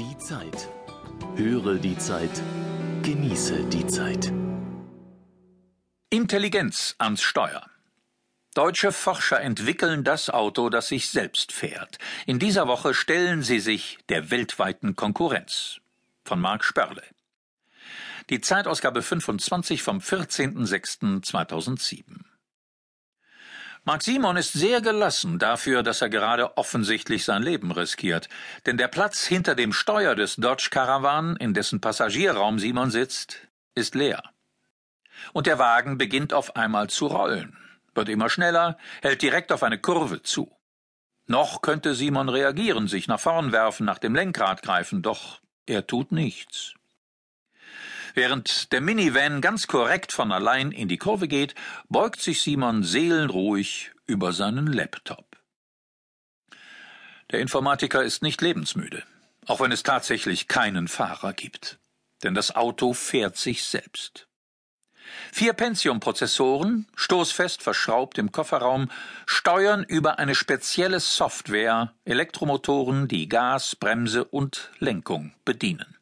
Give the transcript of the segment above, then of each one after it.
Die Zeit. Höre die Zeit. Genieße die Zeit. Intelligenz ans Steuer. Deutsche Forscher entwickeln das Auto, das sich selbst fährt. In dieser Woche stellen sie sich der weltweiten Konkurrenz. Von Marc Sperle. Die Zeitausgabe 25 vom 14.06.2007. Marc Simon ist sehr gelassen dafür, dass er gerade offensichtlich sein Leben riskiert, denn der Platz hinter dem Steuer des Dodge Caravan, in dessen Passagierraum Simon sitzt, ist leer. Und der Wagen beginnt auf einmal zu rollen, wird immer schneller, hält direkt auf eine Kurve zu. Noch könnte Simon reagieren, sich nach vorn werfen, nach dem Lenkrad greifen, doch er tut nichts. Während der Minivan ganz korrekt von allein in die Kurve geht, beugt sich Simon seelenruhig über seinen Laptop. Der Informatiker ist nicht lebensmüde, auch wenn es tatsächlich keinen Fahrer gibt. Denn das Auto fährt sich selbst. Vier Pentium-Prozessoren, stoßfest verschraubt im Kofferraum, steuern über eine spezielle Software Elektromotoren, die Gas, Bremse und Lenkung bedienen.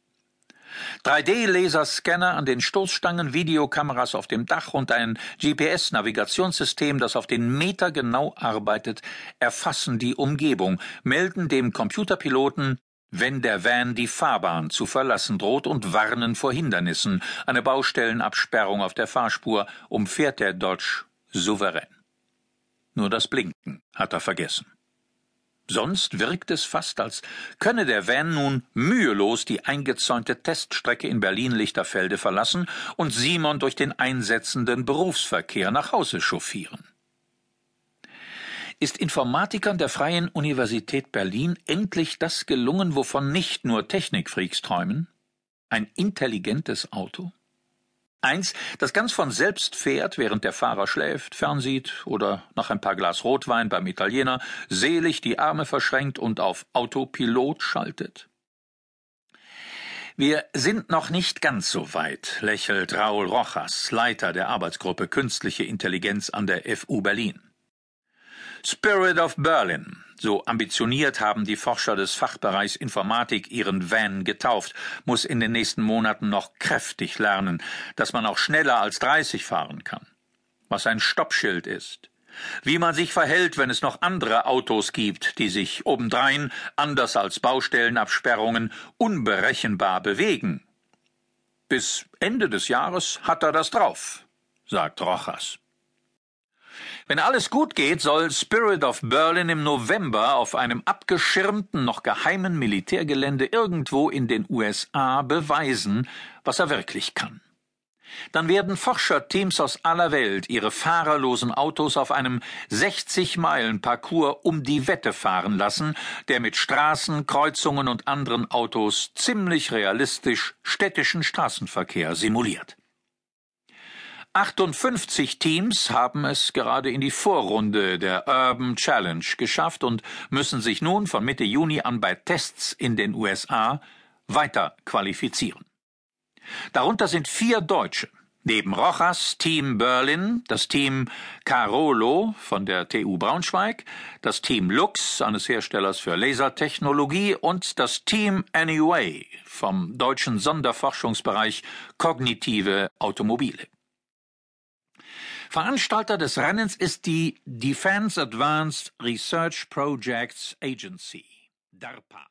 3D-Laserscanner an den Stoßstangen, Videokameras auf dem Dach und ein GPS-Navigationssystem, das auf den Meter genau arbeitet, erfassen die Umgebung, melden dem Computerpiloten, wenn der Van die Fahrbahn zu verlassen droht und warnen vor Hindernissen. Eine Baustellenabsperrung auf der Fahrspur umfährt der Dodge souverän. Nur das Blinken hat er vergessen. Sonst wirkt es fast, als könne der Van nun mühelos die eingezäunte Teststrecke in Berlin-Lichterfelde verlassen und Simon durch den einsetzenden Berufsverkehr nach Hause chauffieren. Ist Informatikern der Freien Universität Berlin endlich das gelungen, wovon nicht nur Technikfreaks träumen? Ein intelligentes Auto? Eins, das ganz von selbst fährt, während der Fahrer schläft, fernsieht oder nach ein paar Glas Rotwein beim Italiener selig die Arme verschränkt und auf Autopilot schaltet. Wir sind noch nicht ganz so weit, lächelt Raul Rojas, Leiter der Arbeitsgruppe Künstliche Intelligenz an der FU Berlin. Spirit of Berlin, so ambitioniert haben die Forscher des Fachbereichs Informatik ihren Van getauft, muss in den nächsten Monaten noch kräftig lernen, dass man auch schneller als 30 fahren kann. Was ein Stoppschild ist. Wie man sich verhält, wenn es noch andere Autos gibt, die sich obendrein, anders als Baustellenabsperrungen, unberechenbar bewegen. Bis Ende des Jahres hat er das drauf, sagt Rochas. Wenn alles gut geht, soll Spirit of Berlin im November auf einem abgeschirmten, noch geheimen Militärgelände irgendwo in den USA beweisen, was er wirklich kann. Dann werden Forscherteams aus aller Welt ihre fahrerlosen Autos auf einem 60-Meilen-Parcours um die Wette fahren lassen, der mit Straßen, Kreuzungen und anderen Autos ziemlich realistisch städtischen Straßenverkehr simuliert. 58 Teams haben es gerade in die Vorrunde der Urban Challenge geschafft und müssen sich nun von Mitte Juni an bei Tests in den USA weiter qualifizieren. Darunter sind vier Deutsche. Neben Rojas Team Berlin, das Team Carolo von der TU Braunschweig, das Team Lux eines Herstellers für Lasertechnologie und das Team Anyway vom deutschen Sonderforschungsbereich Kognitive Automobile. Veranstalter des Rennens ist die Defense Advanced Research Projects Agency, DARPA.